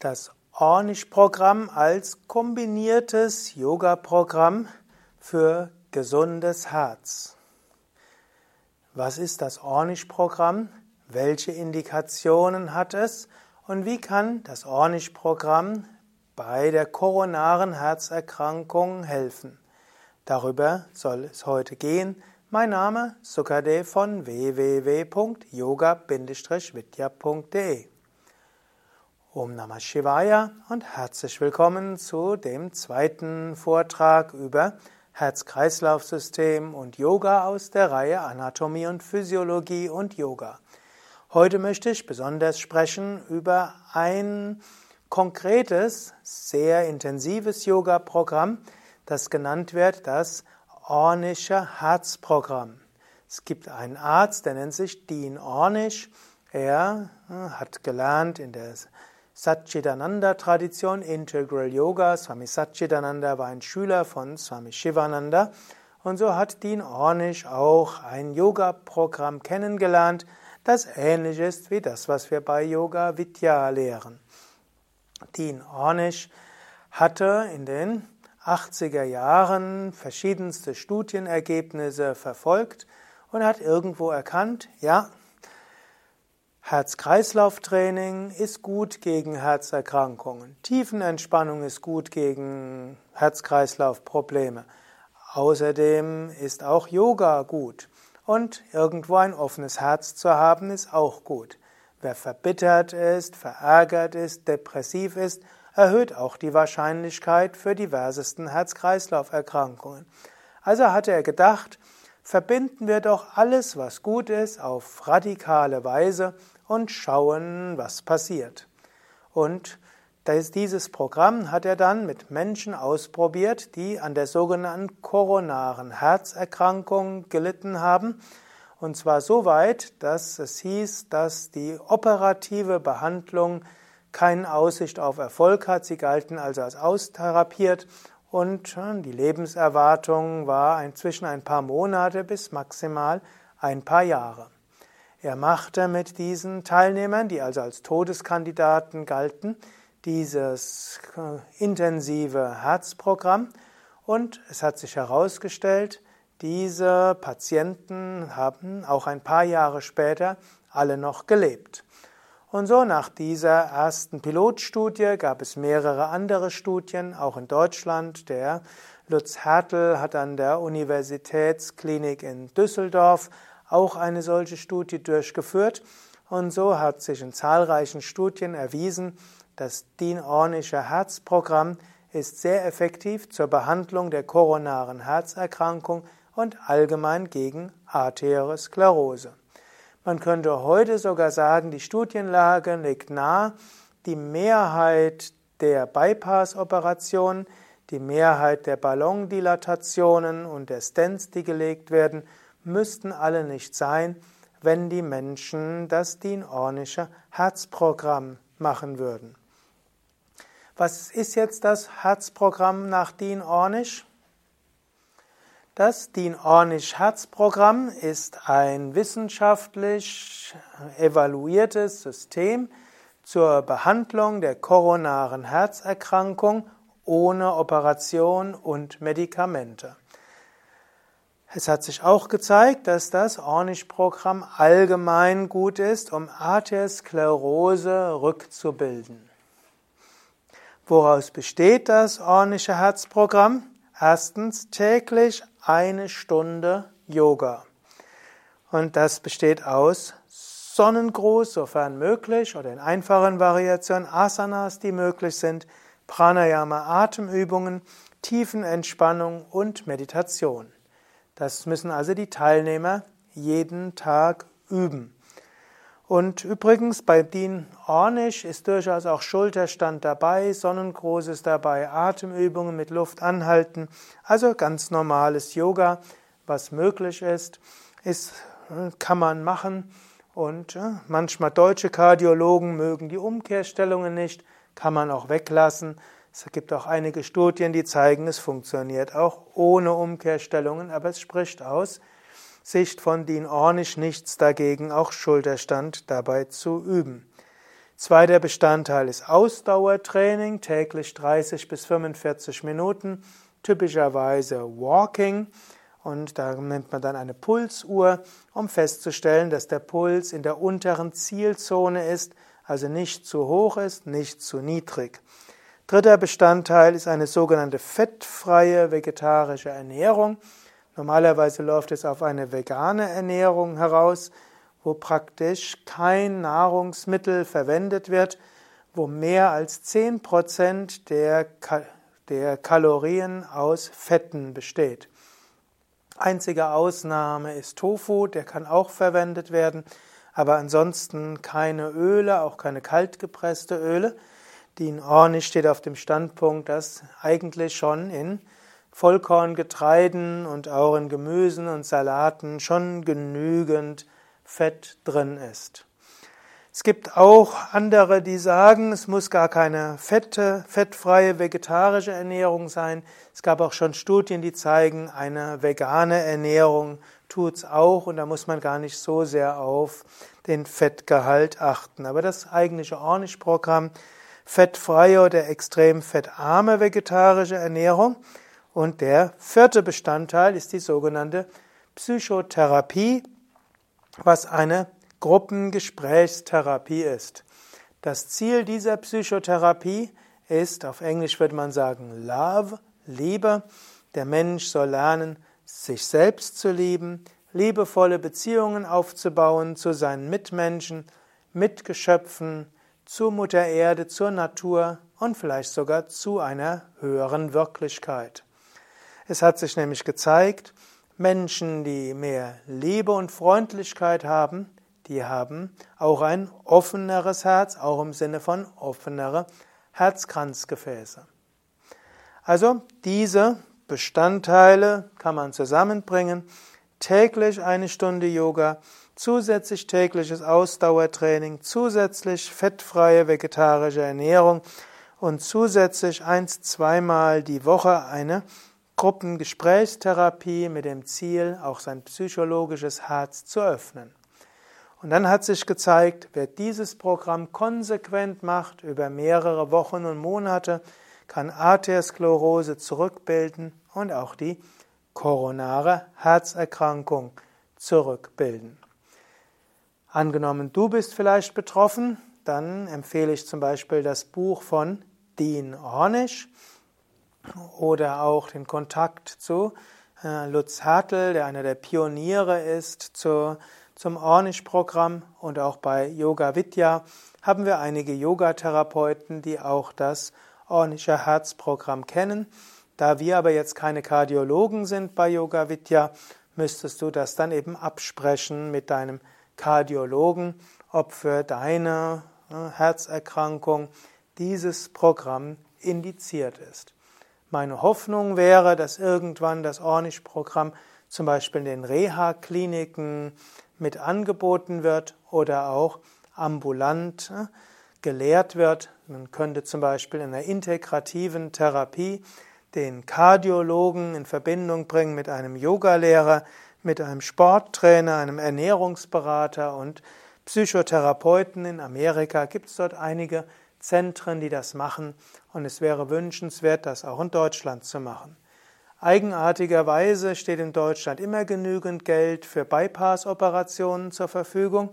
Das Ornish-Programm als kombiniertes Yoga-Programm für gesundes Herz. Was ist das Ornish-Programm? Welche Indikationen hat es? Und wie kann das Ornish-Programm bei der koronaren Herzerkrankung helfen? Darüber soll es heute gehen. Mein Name Sukadev von www.yoga-vidya.de Om Namah Shivaya und herzlich willkommen zu dem zweiten Vortrag über Herz-Kreislauf-System und Yoga aus der Reihe Anatomie und Physiologie und Yoga. Heute möchte ich besonders sprechen über ein konkretes, sehr intensives Yoga-Programm, das genannt wird das Ornische Herzprogramm. Es gibt einen Arzt, der nennt sich Dean Ornish. Er äh, hat gelernt in der Satchitananda-Tradition, Integral Yoga. Swami Satchitananda war ein Schüler von Swami Shivananda. Und so hat Dean Ornish auch ein Yoga-Programm kennengelernt, das ähnlich ist wie das, was wir bei Yoga Vidya lehren. Dean Ornish hatte in den 80er Jahren verschiedenste Studienergebnisse verfolgt und hat irgendwo erkannt, ja, Herz-Kreislauf-Training ist gut gegen Herzerkrankungen. Tiefenentspannung ist gut gegen Herz-Kreislauf-Probleme. Außerdem ist auch Yoga gut. Und irgendwo ein offenes Herz zu haben, ist auch gut. Wer verbittert ist, verärgert ist, depressiv ist, erhöht auch die Wahrscheinlichkeit für diversesten Herz-Kreislauf-Erkrankungen. Also hatte er gedacht, verbinden wir doch alles, was gut ist, auf radikale Weise und schauen, was passiert. Und dieses Programm hat er dann mit Menschen ausprobiert, die an der sogenannten koronaren Herzerkrankung gelitten haben. Und zwar so weit, dass es hieß, dass die operative Behandlung keine Aussicht auf Erfolg hat. Sie galten also als austherapiert und äh, die Lebenserwartung war zwischen ein paar Monate bis maximal ein paar Jahre. Er machte mit diesen Teilnehmern, die also als Todeskandidaten galten, dieses äh, intensive Herzprogramm und es hat sich herausgestellt, diese Patienten haben auch ein paar Jahre später alle noch gelebt. Und so nach dieser ersten Pilotstudie gab es mehrere andere Studien, auch in Deutschland. Der Lutz Hertel hat an der Universitätsklinik in Düsseldorf auch eine solche Studie durchgeführt und so hat sich in zahlreichen Studien erwiesen, das DIN-Ornische Herzprogramm ist sehr effektiv zur Behandlung der koronaren Herzerkrankung und allgemein gegen Arteriosklerose. Man könnte heute sogar sagen, die Studienlage liegt nahe, die Mehrheit der Bypass-Operationen, die Mehrheit der Ballondilatationen und der Stents, die gelegt werden, müssten alle nicht sein, wenn die Menschen das Dienornische Herzprogramm machen würden. Was ist jetzt das Herzprogramm nach Dean Ornish? Das Dean Ornish Herzprogramm ist ein wissenschaftlich evaluiertes System zur Behandlung der koronaren Herzerkrankung ohne Operation und Medikamente. Es hat sich auch gezeigt, dass das Ornish-Programm allgemein gut ist, um Arteriosklerose rückzubilden. Woraus besteht das Ornische Herzprogramm? Erstens täglich eine Stunde Yoga. Und das besteht aus Sonnengruß, sofern möglich, oder in einfachen Variationen Asanas, die möglich sind, Pranayama, Atemübungen, Tiefenentspannung und Meditation. Das müssen also die Teilnehmer jeden Tag üben. Und übrigens bei Dean Ornish ist durchaus auch Schulterstand dabei, Sonnengruß ist dabei, Atemübungen mit Luft anhalten, also ganz normales Yoga, was möglich ist, ist kann man machen. Und äh, manchmal deutsche Kardiologen mögen die Umkehrstellungen nicht, kann man auch weglassen. Es gibt auch einige Studien, die zeigen, es funktioniert auch ohne Umkehrstellungen, aber es spricht aus Sicht von Dean Ornish nichts dagegen, auch Schulterstand dabei zu üben. Zweiter Bestandteil ist Ausdauertraining, täglich 30 bis 45 Minuten, typischerweise Walking. Und da nimmt man dann eine Pulsuhr, um festzustellen, dass der Puls in der unteren Zielzone ist, also nicht zu hoch ist, nicht zu niedrig. Dritter Bestandteil ist eine sogenannte fettfreie vegetarische Ernährung. Normalerweise läuft es auf eine vegane Ernährung heraus wo praktisch kein Nahrungsmittel verwendet wird, wo mehr als 10% der, der Kalorien aus Fetten besteht. Einzige Ausnahme ist Tofu, der kann auch verwendet werden, aber ansonsten keine Öle, auch keine kaltgepresste Öle. Die in Ornisch steht auf dem Standpunkt, dass eigentlich schon in Vollkorngetreiden und auch in Gemüsen und Salaten schon genügend Fett drin ist. Es gibt auch andere, die sagen, es muss gar keine fette, fettfreie vegetarische Ernährung sein. Es gab auch schon Studien, die zeigen, eine vegane Ernährung tut's auch und da muss man gar nicht so sehr auf den Fettgehalt achten. Aber das eigentliche Ornish-Programm fettfreie oder extrem fettarme vegetarische Ernährung und der vierte Bestandteil ist die sogenannte Psychotherapie was eine Gruppengesprächstherapie ist. Das Ziel dieser Psychotherapie ist, auf Englisch würde man sagen, Love, Liebe. Der Mensch soll lernen, sich selbst zu lieben, liebevolle Beziehungen aufzubauen zu seinen Mitmenschen, Mitgeschöpfen, zur Mutter Erde, zur Natur und vielleicht sogar zu einer höheren Wirklichkeit. Es hat sich nämlich gezeigt, Menschen, die mehr Liebe und Freundlichkeit haben, die haben auch ein offeneres Herz, auch im Sinne von offenere Herzkranzgefäße. Also diese Bestandteile kann man zusammenbringen. Täglich eine Stunde Yoga, zusätzlich tägliches Ausdauertraining, zusätzlich fettfreie vegetarische Ernährung und zusätzlich eins, zweimal die Woche eine Gruppengesprächstherapie mit dem Ziel, auch sein psychologisches Herz zu öffnen. Und dann hat sich gezeigt, wer dieses Programm konsequent macht über mehrere Wochen und Monate, kann Arteriosklerose zurückbilden und auch die koronare Herzerkrankung zurückbilden. Angenommen, du bist vielleicht betroffen, dann empfehle ich zum Beispiel das Buch von Dean Ornish oder auch den Kontakt zu äh, Lutz Hertel, der einer der Pioniere ist zu, zum Ornish-Programm und auch bei Yoga Vidya haben wir einige Yogatherapeuten, die auch das Ornische Herzprogramm kennen. Da wir aber jetzt keine Kardiologen sind bei Yoga Vidya, müsstest du das dann eben absprechen mit deinem Kardiologen, ob für deine äh, Herzerkrankung dieses Programm indiziert ist. Meine Hoffnung wäre, dass irgendwann das Ornish-Programm zum Beispiel in den Reha-Kliniken mit angeboten wird oder auch ambulant äh, gelehrt wird. Man könnte zum Beispiel in einer integrativen Therapie den Kardiologen in Verbindung bringen mit einem Yogalehrer, mit einem Sporttrainer, einem Ernährungsberater und Psychotherapeuten. In Amerika gibt es dort einige Zentren, die das machen, und es wäre wünschenswert, das auch in Deutschland zu machen. Eigenartigerweise steht in Deutschland immer genügend Geld für Bypass-Operationen zur Verfügung,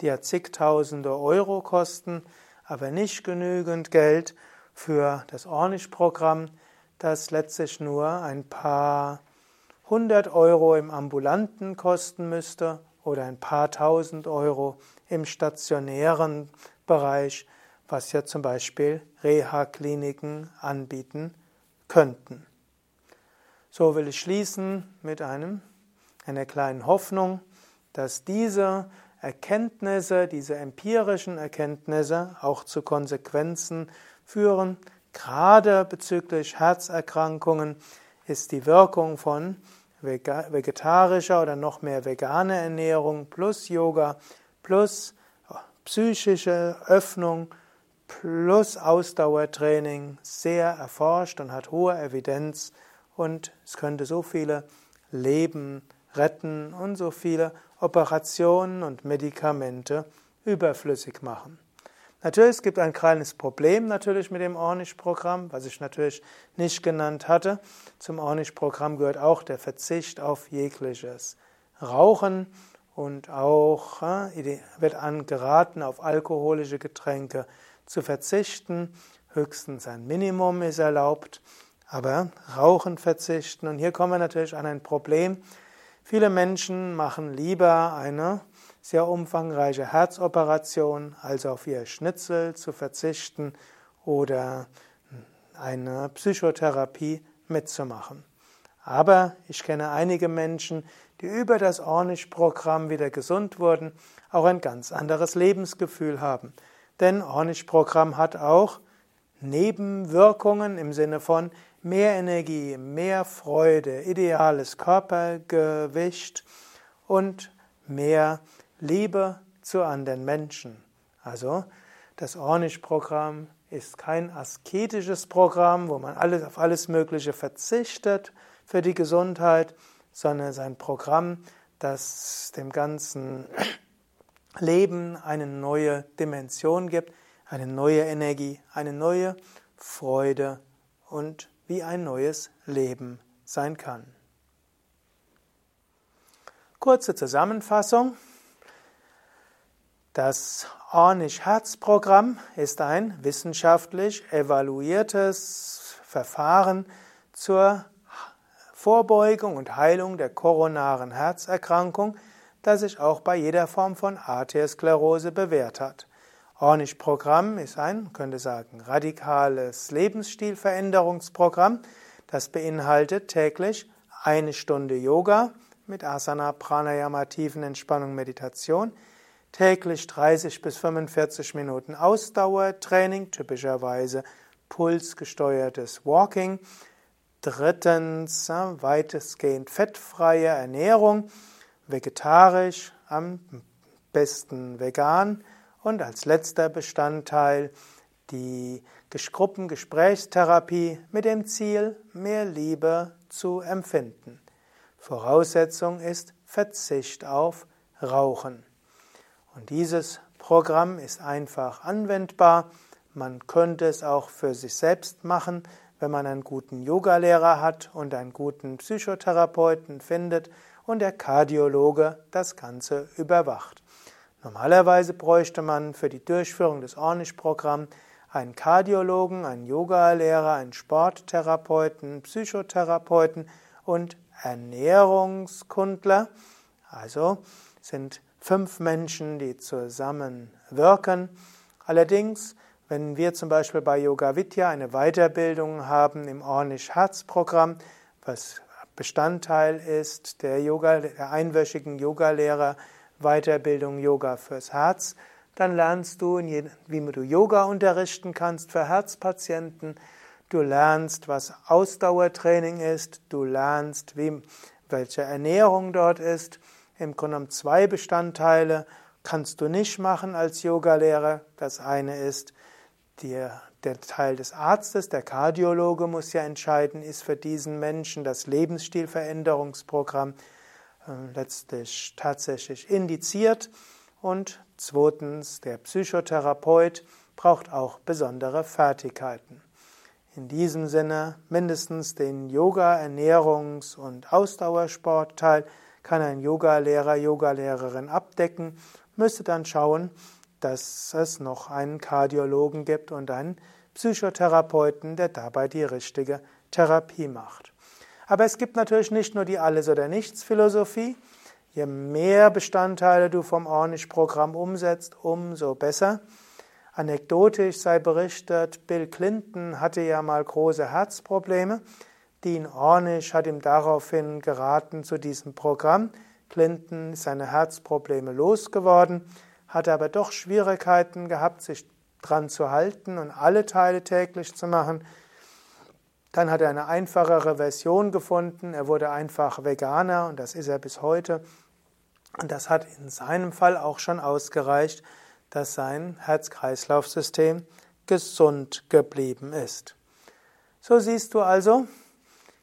die ja zigtausende Euro kosten, aber nicht genügend Geld für das Ornish-Programm, das letztlich nur ein paar hundert Euro im ambulanten kosten müsste oder ein paar tausend Euro im stationären Bereich was ja zum Beispiel Reha-Kliniken anbieten könnten. So will ich schließen mit einem, einer kleinen Hoffnung, dass diese Erkenntnisse, diese empirischen Erkenntnisse auch zu Konsequenzen führen. Gerade bezüglich Herzerkrankungen ist die Wirkung von vegetarischer oder noch mehr veganer Ernährung plus Yoga plus psychische Öffnung plus Ausdauertraining sehr erforscht und hat hohe Evidenz und es könnte so viele Leben retten und so viele Operationen und Medikamente überflüssig machen. Natürlich, es gibt ein kleines Problem natürlich mit dem Ornish-Programm, was ich natürlich nicht genannt hatte. Zum Ornish-Programm gehört auch der Verzicht auf jegliches Rauchen und auch äh, wird angeraten, auf alkoholische Getränke zu verzichten. Höchstens ein Minimum ist erlaubt, aber Rauchen verzichten. Und hier kommen wir natürlich an ein Problem. Viele Menschen machen lieber eine sehr umfangreiche Herzoperation, also auf ihr Schnitzel zu verzichten oder eine Psychotherapie mitzumachen. Aber ich kenne einige Menschen, die über das Ornish-Programm wieder gesund wurden, auch ein ganz anderes Lebensgefühl haben. Denn Ornish-Programm hat auch Nebenwirkungen im Sinne von mehr Energie, mehr Freude, ideales Körpergewicht und mehr Liebe zu anderen Menschen. Also das Ornish-Programm ist kein asketisches Programm, wo man alles, auf alles Mögliche verzichtet für die Gesundheit, sondern es ist ein Programm, das dem ganzen Leben eine neue Dimension gibt, eine neue Energie, eine neue Freude und wie ein neues Leben sein kann. Kurze Zusammenfassung. Das Ornish-Herz-Programm ist ein wissenschaftlich evaluiertes Verfahren zur Vorbeugung und Heilung der koronaren Herzerkrankung, das sich auch bei jeder Form von Arteriosklerose bewährt hat. Ornish-Programm ist ein, könnte sagen, radikales Lebensstilveränderungsprogramm, das beinhaltet täglich eine Stunde Yoga mit Asana, Pranayama, Tiefenentspannung, Meditation, täglich 30 bis 45 Minuten Ausdauertraining, typischerweise pulsgesteuertes Walking. Drittens weitestgehend fettfreie Ernährung, vegetarisch, am besten vegan. Und als letzter Bestandteil die Gruppengesprächstherapie mit dem Ziel, mehr Liebe zu empfinden. Voraussetzung ist Verzicht auf Rauchen. Und dieses Programm ist einfach anwendbar. Man könnte es auch für sich selbst machen, wenn man einen guten Yogalehrer hat und einen guten Psychotherapeuten findet und der Kardiologe das Ganze überwacht. Normalerweise bräuchte man für die Durchführung des Ornish-Programms einen Kardiologen, einen Yogalehrer, einen Sporttherapeuten, Psychotherapeuten und Ernährungskundler. Also sind fünf Menschen, die zusammen wirken. Allerdings, wenn wir zum Beispiel bei Yoga Vidya eine Weiterbildung haben im Ornish-Herz-Programm, was Bestandteil ist der, Yoga, der einwöchigen Yogalehrer Weiterbildung Yoga fürs Herz, dann lernst du, wie du Yoga unterrichten kannst für Herzpatienten. Du lernst, was Ausdauertraining ist. Du lernst, wie, welche Ernährung dort ist. Im Grunde genommen zwei Bestandteile kannst du nicht machen als Yogalehrer. Das eine ist der, der Teil des Arztes, der Kardiologe muss ja entscheiden, ist für diesen Menschen das Lebensstilveränderungsprogramm äh, letztlich tatsächlich indiziert. Und zweitens, der Psychotherapeut braucht auch besondere Fertigkeiten. In diesem Sinne mindestens den Yoga, Ernährungs- und Ausdauersportteil kann ein Yogalehrer, Yogalehrerin abdecken, müsste dann schauen, dass es noch einen Kardiologen gibt und einen Psychotherapeuten, der dabei die richtige Therapie macht. Aber es gibt natürlich nicht nur die Alles- oder Nichts-Philosophie. Je mehr Bestandteile du vom Ornish-Programm umsetzt, umso besser. Anekdotisch sei berichtet, Bill Clinton hatte ja mal große Herzprobleme. Dean Ornish hat ihm daraufhin geraten zu diesem Programm. Clinton ist seine Herzprobleme losgeworden, hatte aber doch Schwierigkeiten gehabt, sich dran zu halten und alle Teile täglich zu machen. Dann hat er eine einfachere Version gefunden. Er wurde einfach Veganer und das ist er bis heute. Und das hat in seinem Fall auch schon ausgereicht, dass sein Herz-Kreislauf-System gesund geblieben ist. So siehst du also,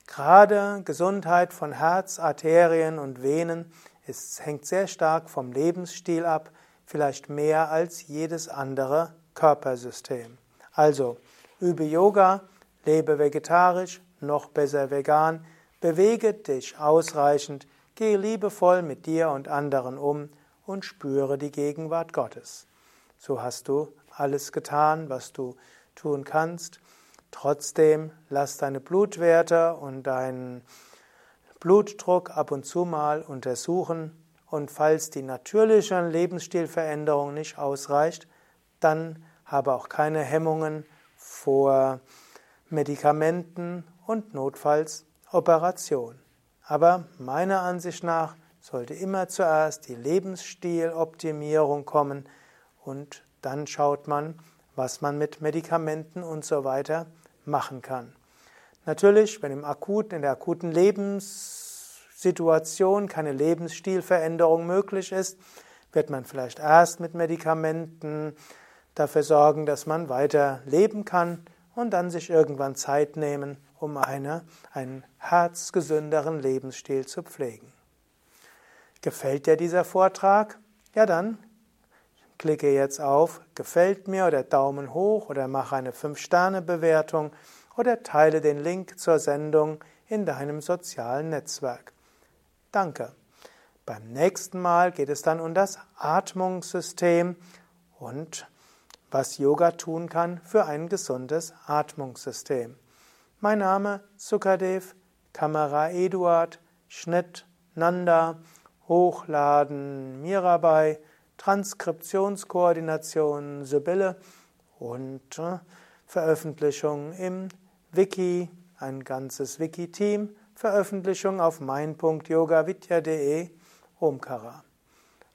Gerade Gesundheit von Herz, Arterien und Venen ist, hängt sehr stark vom Lebensstil ab, vielleicht mehr als jedes andere Körpersystem. Also, übe Yoga, lebe vegetarisch, noch besser vegan, bewege dich ausreichend, gehe liebevoll mit dir und anderen um und spüre die Gegenwart Gottes. So hast du alles getan, was du tun kannst. Trotzdem lass deine Blutwerte und deinen Blutdruck ab und zu mal untersuchen und falls die natürliche Lebensstilveränderung nicht ausreicht, dann habe auch keine Hemmungen vor Medikamenten und notfalls Operation. Aber meiner Ansicht nach sollte immer zuerst die Lebensstiloptimierung kommen und dann schaut man, was man mit Medikamenten und so weiter machen kann. Natürlich, wenn im akuten, in der akuten Lebenssituation keine Lebensstilveränderung möglich ist, wird man vielleicht erst mit Medikamenten dafür sorgen, dass man weiter leben kann und dann sich irgendwann Zeit nehmen, um eine, einen herzgesünderen Lebensstil zu pflegen. Gefällt dir dieser Vortrag? Ja dann klicke jetzt auf Gefällt mir oder Daumen hoch oder mache eine 5-Sterne-Bewertung oder teile den Link zur Sendung in deinem sozialen Netzwerk. Danke. Beim nächsten Mal geht es dann um das Atmungssystem und was Yoga tun kann für ein gesundes Atmungssystem. Mein Name Sukadev, Kamera Eduard, Schnitt Nanda, Hochladen Mirabai, Transkriptionskoordination Sibylle und äh, Veröffentlichung im Wiki, ein ganzes Wiki-Team, Veröffentlichung auf mein.yogavidya.de, Omkara.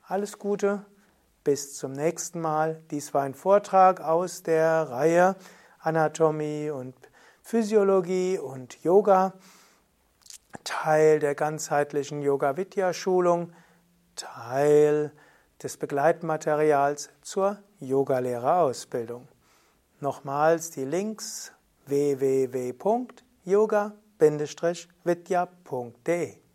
Alles Gute, bis zum nächsten Mal. Dies war ein Vortrag aus der Reihe Anatomie und Physiologie und Yoga, Teil der ganzheitlichen Yoga-Vidya-Schulung, Teil des Begleitmaterials zur Yogalehrerausbildung. Nochmals die Links www.yoga-vidya.de